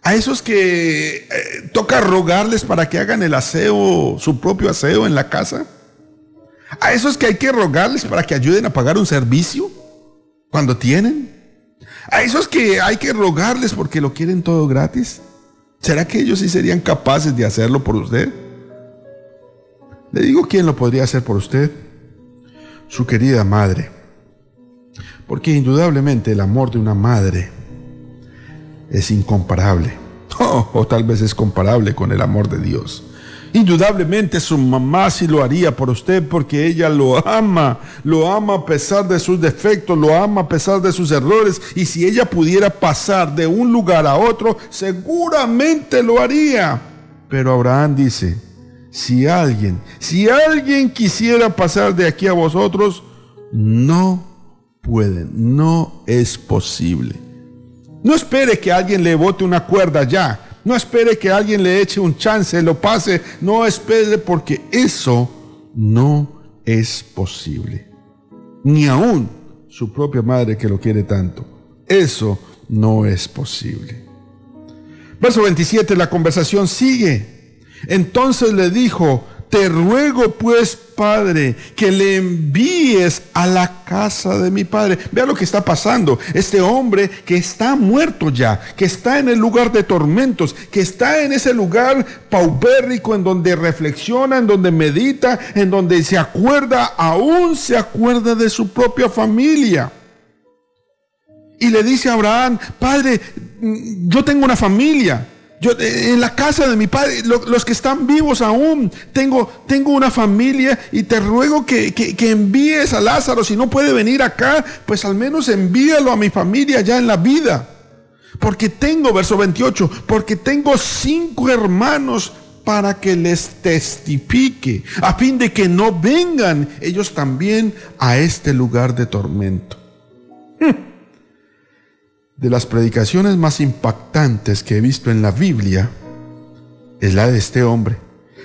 A esos que eh, toca rogarles para que hagan el aseo, su propio aseo en la casa. A esos que hay que rogarles para que ayuden a pagar un servicio cuando tienen. A esos que hay que rogarles porque lo quieren todo gratis. ¿Será que ellos sí serían capaces de hacerlo por usted? Le digo quién lo podría hacer por usted. Su querida madre. Porque indudablemente el amor de una madre es incomparable. Oh, o tal vez es comparable con el amor de Dios. Indudablemente su mamá sí lo haría por usted porque ella lo ama, lo ama a pesar de sus defectos, lo ama a pesar de sus errores. Y si ella pudiera pasar de un lugar a otro, seguramente lo haría. Pero Abraham dice, si alguien, si alguien quisiera pasar de aquí a vosotros, no pueden, no es posible. No espere que alguien le bote una cuerda ya. No espere que alguien le eche un chance, lo pase. No espere porque eso no es posible. Ni aún su propia madre que lo quiere tanto. Eso no es posible. Verso 27, la conversación sigue. Entonces le dijo, te ruego pues, Padre, que le envíes a la casa de mi Padre. Vea lo que está pasando. Este hombre que está muerto ya, que está en el lugar de tormentos, que está en ese lugar paupérrico en donde reflexiona, en donde medita, en donde se acuerda, aún se acuerda de su propia familia. Y le dice a Abraham, Padre, yo tengo una familia. Yo, eh, en la casa de mi padre, los que están vivos aún, tengo, tengo una familia y te ruego que, que, que, envíes a Lázaro. Si no puede venir acá, pues al menos envíalo a mi familia ya en la vida. Porque tengo, verso 28, porque tengo cinco hermanos para que les testifique, a fin de que no vengan ellos también a este lugar de tormento. De las predicaciones más impactantes que he visto en la Biblia es la de este hombre.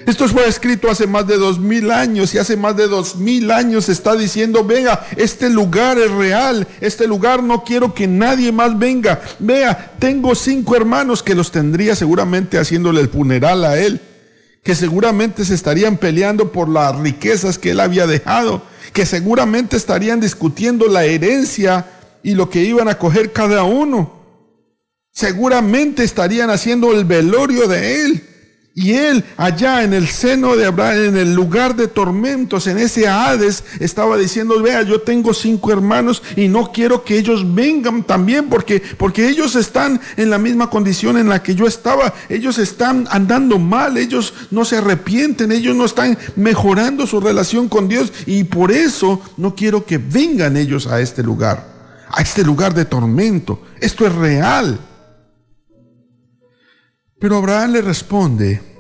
Esto fue escrito hace más de dos mil años y hace más de dos mil años está diciendo, venga, este lugar es real, este lugar no quiero que nadie más venga. Vea, tengo cinco hermanos que los tendría seguramente haciéndole el funeral a él, que seguramente se estarían peleando por las riquezas que él había dejado, que seguramente estarían discutiendo la herencia y lo que iban a coger cada uno. Seguramente estarían haciendo el velorio de él. Y él allá en el seno de Abraham, en el lugar de tormentos, en ese Hades, estaba diciendo, vea, yo tengo cinco hermanos y no quiero que ellos vengan también porque, porque ellos están en la misma condición en la que yo estaba. Ellos están andando mal, ellos no se arrepienten, ellos no están mejorando su relación con Dios y por eso no quiero que vengan ellos a este lugar, a este lugar de tormento. Esto es real. Pero Abraham le responde,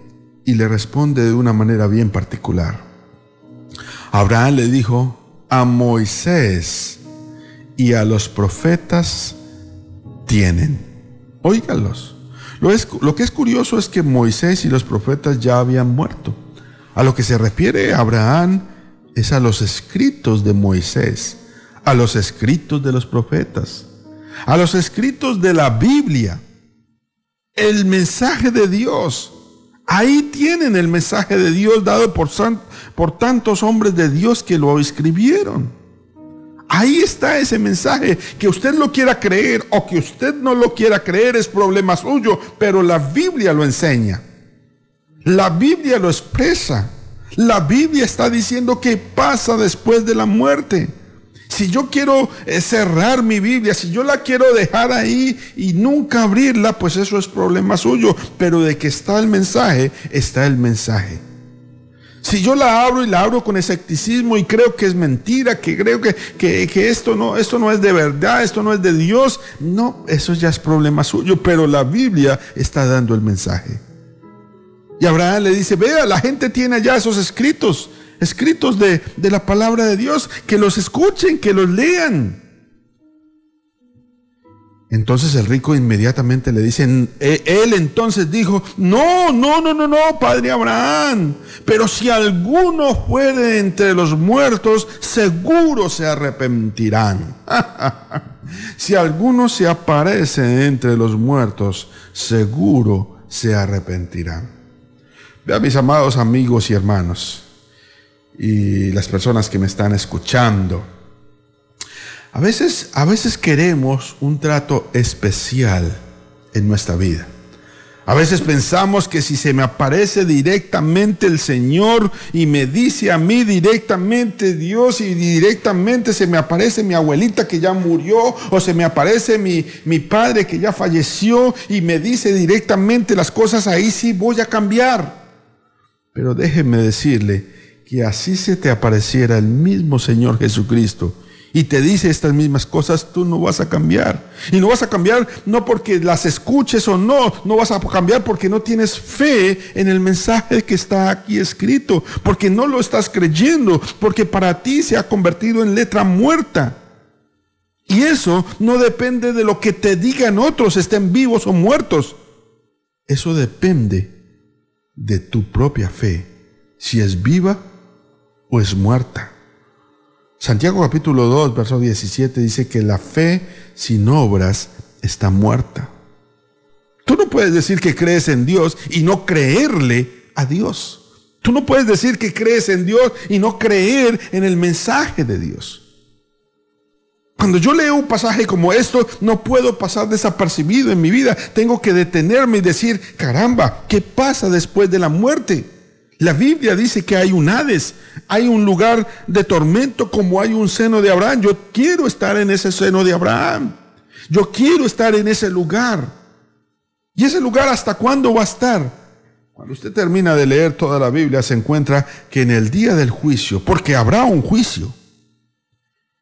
y le responde de una manera bien particular. Abraham le dijo, a Moisés y a los profetas tienen. Óigalos. Lo, lo que es curioso es que Moisés y los profetas ya habían muerto. A lo que se refiere Abraham es a los escritos de Moisés, a los escritos de los profetas, a los escritos de la Biblia el mensaje de Dios. Ahí tienen el mensaje de Dios dado por, por tantos hombres de Dios que lo escribieron. Ahí está ese mensaje. Que usted lo quiera creer o que usted no lo quiera creer es problema suyo, pero la Biblia lo enseña. La Biblia lo expresa. La Biblia está diciendo qué pasa después de la muerte. Si yo quiero eh, cerrar mi Biblia, si yo la quiero dejar ahí y nunca abrirla, pues eso es problema suyo. Pero de que está el mensaje, está el mensaje. Si yo la abro y la abro con escepticismo y creo que es mentira, que creo que, que, esto, no, esto no es de verdad, esto no es de Dios, no, eso ya es problema suyo. Pero la Biblia está dando el mensaje. Y Abraham le dice, vea, la gente tiene allá esos escritos escritos de, la palabra de Dios, que los escuchen, que los lean. Entonces el rico inmediatamente le dice, e, él entonces dijo, no, no, no, no, no, padre Abraham, pero si alguno fuere entre los muertos, seguro se arrepentirán. si alguno se aparece entre los muertos, seguro se arrepentirán. Vea mis amados amigos y hermanos, y las personas que me están escuchando. A veces, a veces queremos un trato especial en nuestra vida. A veces pensamos que si se me aparece directamente el Señor y me dice a mí directamente Dios y directamente se me aparece mi abuelita que ya murió o se me aparece mi, mi padre que ya falleció y me dice directamente las cosas, ahí sí voy a cambiar. Pero déjeme decirle que así se te apareciera el mismo Señor Jesucristo y te dice estas mismas cosas, tú no vas a cambiar. Y no vas a cambiar no porque las escuches o no, no vas a cambiar porque no tienes fe en el mensaje que está aquí escrito, porque no lo estás creyendo, porque para ti se ha convertido en letra muerta. Y eso no depende de lo que te digan otros, estén vivos o muertos. Eso depende de tu propia fe, si es viva o es muerta. Santiago capítulo 2, verso 17 dice que la fe sin obras está muerta. Tú no puedes decir que crees en Dios y no creerle a Dios. Tú no puedes decir que crees en Dios y no creer en el mensaje de Dios. Cuando yo leo un pasaje como esto, no puedo pasar desapercibido en mi vida. Tengo que detenerme y decir, caramba, ¿qué pasa después de la muerte? La Biblia dice que hay un Hades, hay un lugar de tormento como hay un seno de Abraham. Yo quiero estar en ese seno de Abraham. Yo quiero estar en ese lugar. ¿Y ese lugar hasta cuándo va a estar? Cuando usted termina de leer toda la Biblia se encuentra que en el día del juicio, porque habrá un juicio,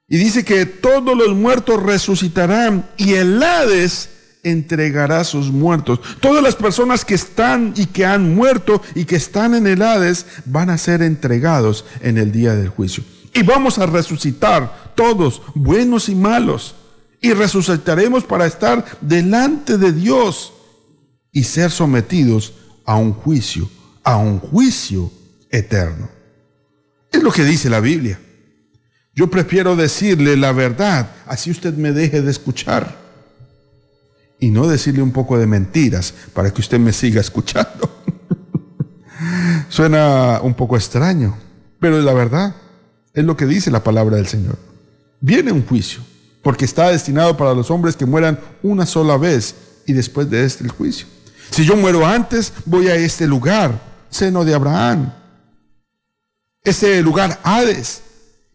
y dice que todos los muertos resucitarán y el Hades entregará sus muertos. Todas las personas que están y que han muerto y que están en el Hades van a ser entregados en el día del juicio. Y vamos a resucitar todos, buenos y malos. Y resucitaremos para estar delante de Dios y ser sometidos a un juicio, a un juicio eterno. Es lo que dice la Biblia. Yo prefiero decirle la verdad, así usted me deje de escuchar y no decirle un poco de mentiras para que usted me siga escuchando. Suena un poco extraño, pero la verdad. Es lo que dice la palabra del Señor. Viene un juicio, porque está destinado para los hombres que mueran una sola vez y después de este el juicio. Si yo muero antes, voy a este lugar, seno de Abraham. Ese lugar Hades.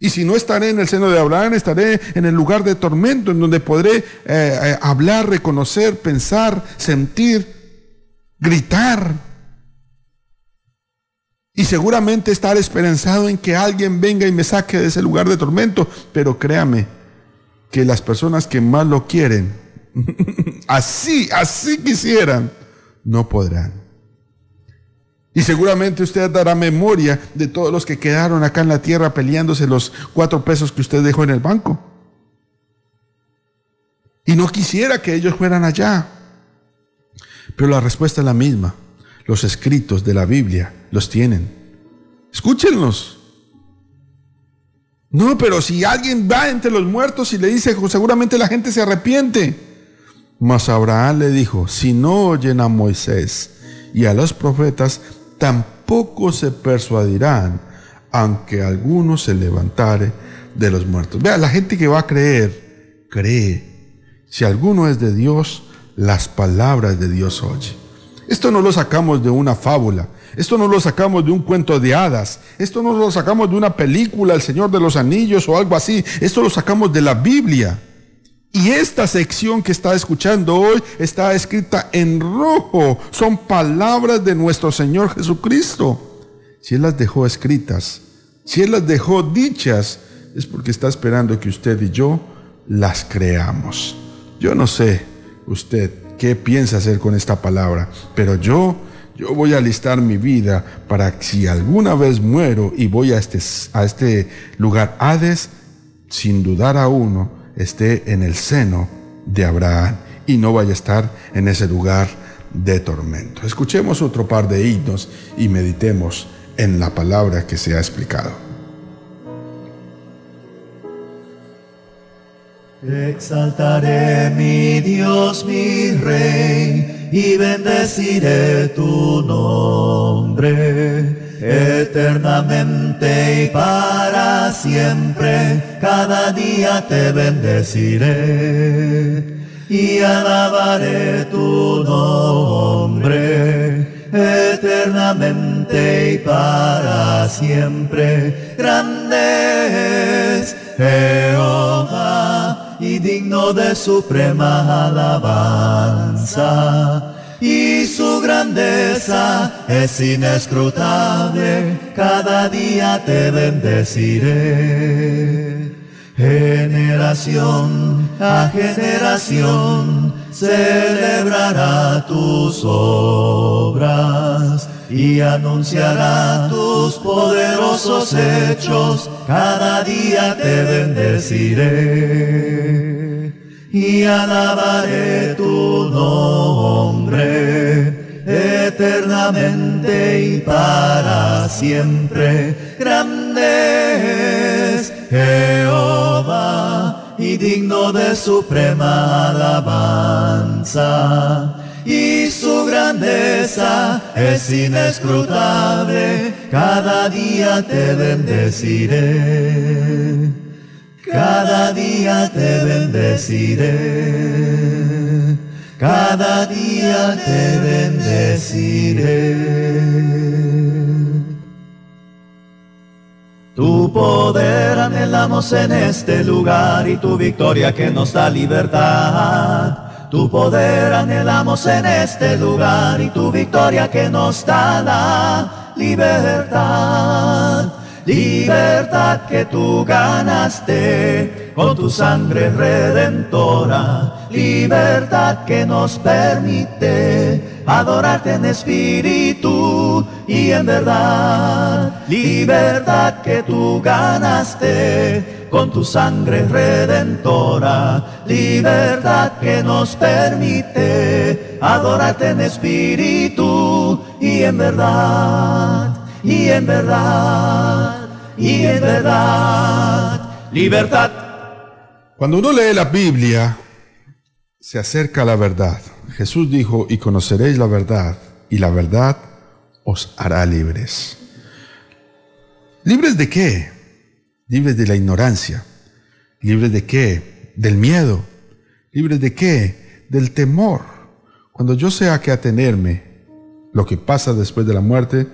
Y si no estaré en el seno de Abraham, estaré en el lugar de tormento, en donde podré eh, eh, hablar, reconocer, pensar, sentir, gritar. Y seguramente estar esperanzado en que alguien venga y me saque de ese lugar de tormento. Pero créame que las personas que más lo quieren, así, así quisieran, no podrán. Y seguramente usted dará memoria de todos los que quedaron acá en la tierra peleándose los cuatro pesos que usted dejó en el banco. Y no quisiera que ellos fueran allá. Pero la respuesta es la misma. Los escritos de la Biblia los tienen. Escúchenlos. No, pero si alguien va entre los muertos y le dice, seguramente la gente se arrepiente. Mas Abraham le dijo, si no oyen a Moisés y a los profetas, tampoco se persuadirán, aunque alguno se levantare de los muertos. Vea, la gente que va a creer, cree. Si alguno es de Dios, las palabras de Dios oye. Esto no lo sacamos de una fábula, esto no lo sacamos de un cuento de hadas, esto no lo sacamos de una película, El Señor de los Anillos o algo así, esto lo sacamos de la Biblia. Y esta sección que está escuchando hoy está escrita en rojo. Son palabras de nuestro Señor Jesucristo. Si Él las dejó escritas, si Él las dejó dichas, es porque está esperando que usted y yo las creamos. Yo no sé usted qué piensa hacer con esta palabra, pero yo, yo voy a alistar mi vida para que si alguna vez muero y voy a este, a este lugar Hades, sin dudar a uno, esté en el seno de Abraham y no vaya a estar en ese lugar de tormento. Escuchemos otro par de himnos y meditemos en la palabra que se ha explicado. exaltaré mi Dios, mi Rey, y bendeciré tu nombre eternamente y para siempre, cada día te bendeciré y alabaré tu nombre. Eternamente y para siempre, grande es Jehová y digno de suprema alabanza y su grandeza es inescrutable, cada día te bendeciré. Generación a generación celebrará tus obras y anunciará tus poderosos hechos, cada día te bendeciré y alabaré tu nombre eternamente y para siempre. Grande es Jehová y digno de suprema alabanza. Y su grandeza es inescrutable, cada día te bendeciré cada día te bendeciré, cada día te bendeciré. Tu poder anhelamos en este lugar y tu victoria que nos da libertad. Tu poder anhelamos en este lugar y tu victoria que nos da la libertad libertad que tú ganaste con tu sangre redentora, libertad que nos permite adorarte en espíritu y en verdad, libertad que tú ganaste con tu sangre redentora, libertad que nos permite adorarte en espíritu y en verdad. Y en verdad, y en verdad, libertad. Cuando uno lee la Biblia, se acerca la verdad. Jesús dijo, y conoceréis la verdad, y la verdad os hará libres. ¿Libres de qué? Libres de la ignorancia. ¿Libres de qué? Del miedo. ¿Libres de qué? Del temor. Cuando yo sé a qué atenerme, lo que pasa después de la muerte,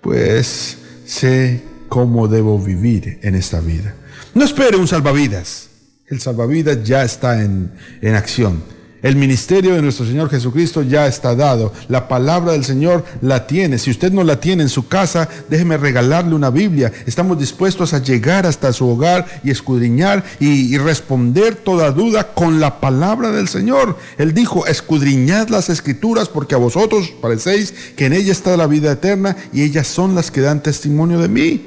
pues sé cómo debo vivir en esta vida. No espere un salvavidas. El salvavidas ya está en, en acción. El ministerio de nuestro Señor Jesucristo ya está dado. La palabra del Señor la tiene. Si usted no la tiene en su casa, déjeme regalarle una Biblia. Estamos dispuestos a llegar hasta su hogar y escudriñar y, y responder toda duda con la palabra del Señor. Él dijo, escudriñad las escrituras porque a vosotros parecéis que en ella está la vida eterna y ellas son las que dan testimonio de mí.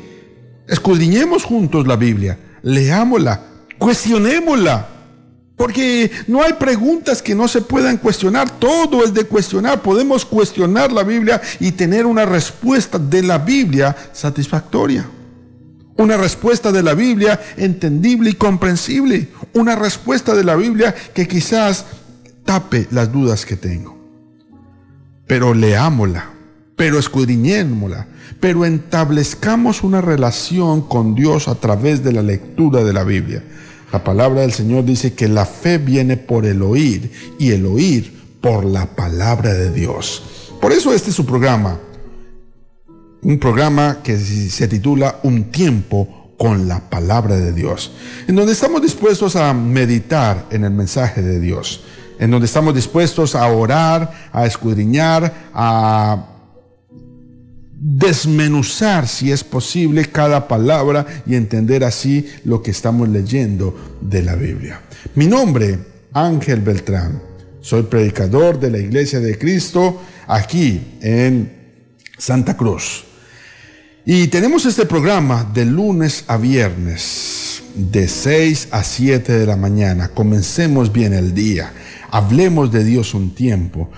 Escudriñemos juntos la Biblia, leámosla, cuestionémosla. Porque no hay preguntas que no se puedan cuestionar, todo es de cuestionar. Podemos cuestionar la Biblia y tener una respuesta de la Biblia satisfactoria. Una respuesta de la Biblia entendible y comprensible. Una respuesta de la Biblia que quizás tape las dudas que tengo. Pero leámosla, pero escudriñémosla, pero entablezcamos una relación con Dios a través de la lectura de la Biblia. La palabra del Señor dice que la fe viene por el oír y el oír por la palabra de Dios. Por eso este es su programa. Un programa que se titula Un tiempo con la palabra de Dios. En donde estamos dispuestos a meditar en el mensaje de Dios. En donde estamos dispuestos a orar, a escudriñar, a desmenuzar, si es posible, cada palabra y entender así lo que estamos leyendo de la Biblia. Mi nombre, Ángel Beltrán. Soy predicador de la Iglesia de Cristo aquí en Santa Cruz. Y tenemos este programa de lunes a viernes, de 6 a 7 de la mañana. Comencemos bien el día. Hablemos de Dios un tiempo.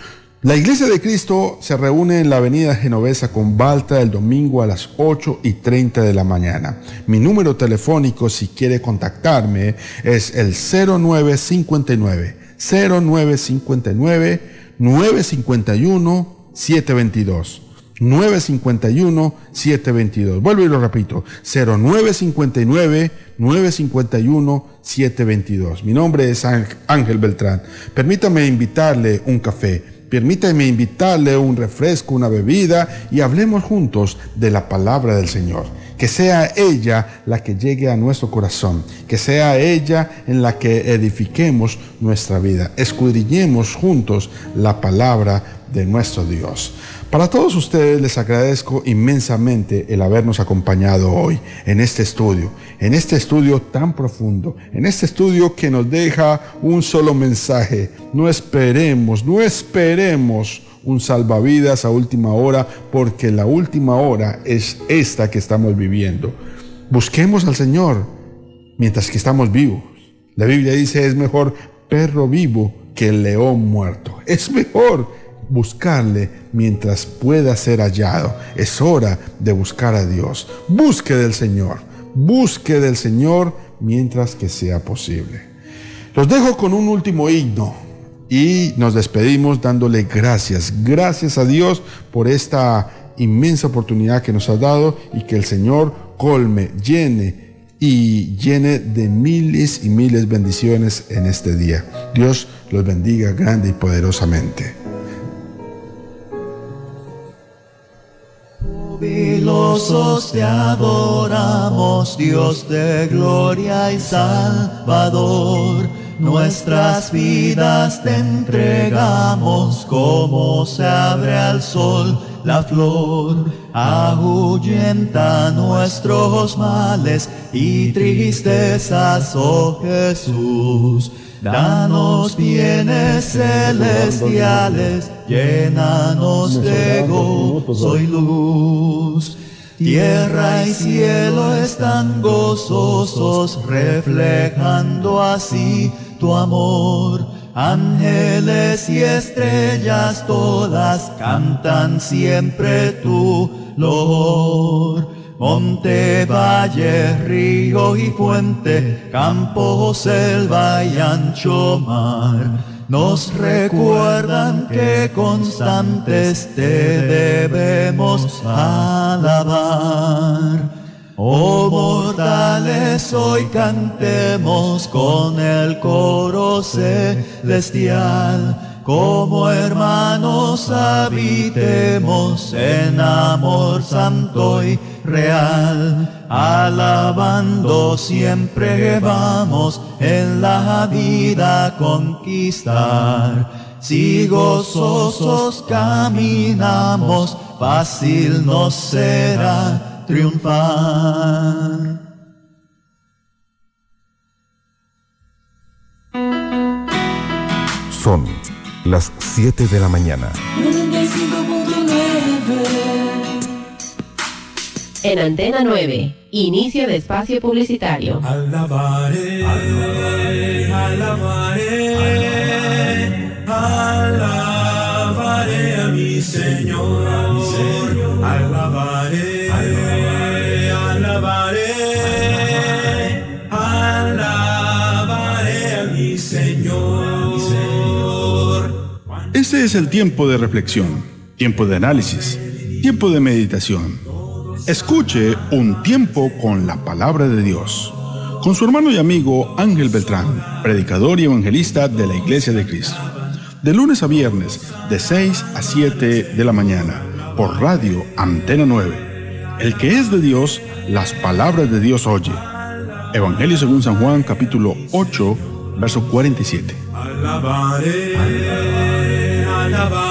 La Iglesia de Cristo se reúne en la Avenida Genovesa con Balta el domingo a las 8 y 30 de la mañana. Mi número telefónico, si quiere contactarme, es el 0959 0959 951 722. 951-722. Vuelvo y lo repito. 0959-951-722. Mi nombre es Ángel Beltrán. Permítame invitarle un café. Permítame invitarle un refresco, una bebida y hablemos juntos de la palabra del Señor. Que sea ella la que llegue a nuestro corazón, que sea ella en la que edifiquemos nuestra vida. Escudriñemos juntos la palabra de nuestro Dios. Para todos ustedes les agradezco inmensamente el habernos acompañado hoy en este estudio, en este estudio tan profundo, en este estudio que nos deja un solo mensaje. No esperemos, no esperemos un salvavidas a última hora, porque la última hora es esta que estamos viviendo. Busquemos al Señor mientras que estamos vivos. La Biblia dice es mejor perro vivo que el león muerto. Es mejor buscarle mientras pueda ser hallado. Es hora de buscar a Dios. Busque del Señor. Busque del Señor mientras que sea posible. Los dejo con un último himno y nos despedimos dándole gracias. Gracias a Dios por esta inmensa oportunidad que nos ha dado y que el Señor colme, llene y llene de miles y miles bendiciones en este día. Dios los bendiga grande y poderosamente. Jubilosos te adoramos, Dios de gloria y Salvador. Nuestras vidas te entregamos como se abre al sol la flor. Ahuyenta nuestros males y tristezas, oh Jesús. Danos bienes celestiales, llénanos de gozo y luz. Tierra y cielo están gozosos, reflejando así tu amor. Ángeles y estrellas todas cantan siempre tu loor. Monte, valle, río y fuente, campo, selva y ancho mar, nos recuerdan que constantes te debemos alabar. Oh mortales, hoy cantemos con el coro celestial como hermanos habitemos en amor santo y real, alabando siempre vamos en la vida conquistar. Si gozosos caminamos, fácil nos será triunfar. Son las 7 de la mañana. 95.9 En Antena 9, inicio de espacio publicitario. Alabaré, alabaré, alabaré, alabaré a mi Señor, a mi Señor. Alabaré, alabaré, alabaré, alabaré a mi Señor, a mi Señor. Este es el tiempo de reflexión, tiempo de análisis, tiempo de meditación. Escuche un tiempo con la palabra de Dios, con su hermano y amigo Ángel Beltrán, predicador y evangelista de la Iglesia de Cristo. De lunes a viernes, de 6 a 7 de la mañana, por radio Antena 9. El que es de Dios, las palabras de Dios oye. Evangelio según San Juan capítulo 8, verso 47. Alabaré, alabaré,